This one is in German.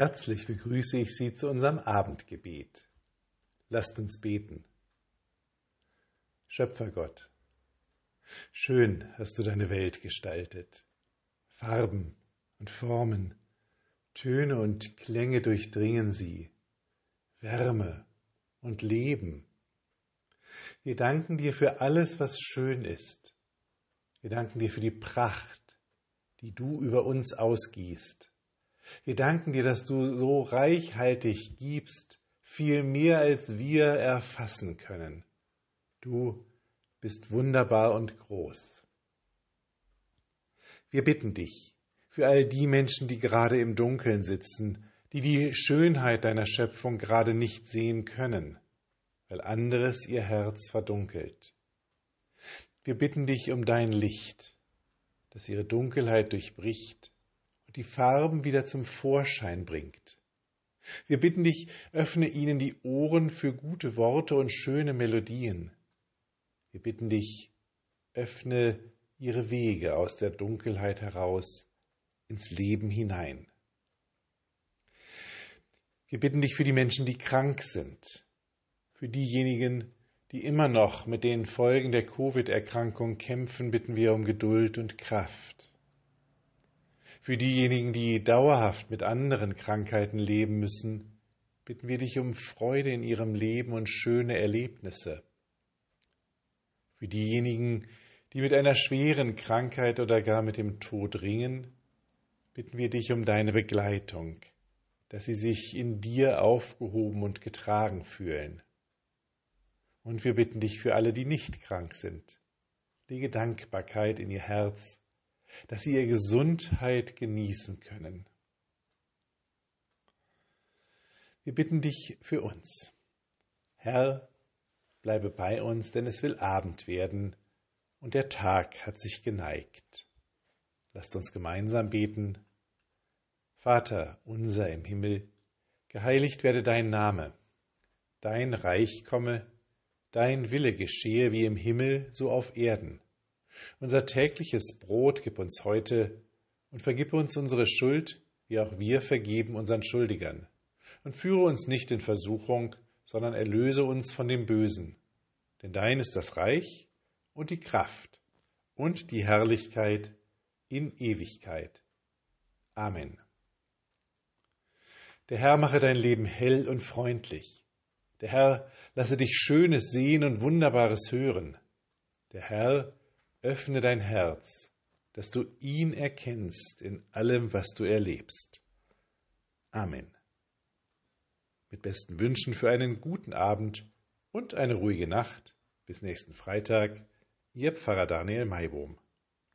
Herzlich begrüße ich Sie zu unserem Abendgebet. Lasst uns beten. Schöpfergott, schön hast du deine Welt gestaltet. Farben und Formen, Töne und Klänge durchdringen sie, Wärme und Leben. Wir danken dir für alles, was schön ist. Wir danken dir für die Pracht, die du über uns ausgießt wir danken dir, dass du so reichhaltig gibst, viel mehr als wir erfassen können. Du bist wunderbar und groß. Wir bitten dich für all die Menschen, die gerade im Dunkeln sitzen, die die Schönheit deiner Schöpfung gerade nicht sehen können, weil anderes ihr Herz verdunkelt. Wir bitten dich um dein Licht, das ihre Dunkelheit durchbricht die Farben wieder zum Vorschein bringt. Wir bitten dich, öffne ihnen die Ohren für gute Worte und schöne Melodien. Wir bitten dich, öffne ihre Wege aus der Dunkelheit heraus ins Leben hinein. Wir bitten dich für die Menschen, die krank sind, für diejenigen, die immer noch mit den Folgen der Covid-Erkrankung kämpfen, bitten wir um Geduld und Kraft. Für diejenigen, die dauerhaft mit anderen Krankheiten leben müssen, bitten wir dich um Freude in ihrem Leben und schöne Erlebnisse. Für diejenigen, die mit einer schweren Krankheit oder gar mit dem Tod ringen, bitten wir dich um deine Begleitung, dass sie sich in dir aufgehoben und getragen fühlen. Und wir bitten dich für alle, die nicht krank sind. Lege Dankbarkeit in ihr Herz dass sie ihre Gesundheit genießen können. Wir bitten dich für uns. Herr, bleibe bei uns, denn es will Abend werden und der Tag hat sich geneigt. Lasst uns gemeinsam beten. Vater unser im Himmel, geheiligt werde dein Name, dein Reich komme, dein Wille geschehe wie im Himmel so auf Erden. Unser tägliches Brot gib uns heute und vergib uns unsere Schuld, wie auch wir vergeben unseren Schuldigern. Und führe uns nicht in Versuchung, sondern erlöse uns von dem Bösen. Denn dein ist das Reich und die Kraft und die Herrlichkeit in Ewigkeit. Amen. Der Herr mache dein Leben hell und freundlich. Der Herr lasse dich Schönes sehen und Wunderbares hören. Der Herr Öffne dein Herz, dass du ihn erkennst in allem, was du erlebst. Amen. Mit besten Wünschen für einen guten Abend und eine ruhige Nacht. Bis nächsten Freitag, Ihr Pfarrer Daniel Maibohm.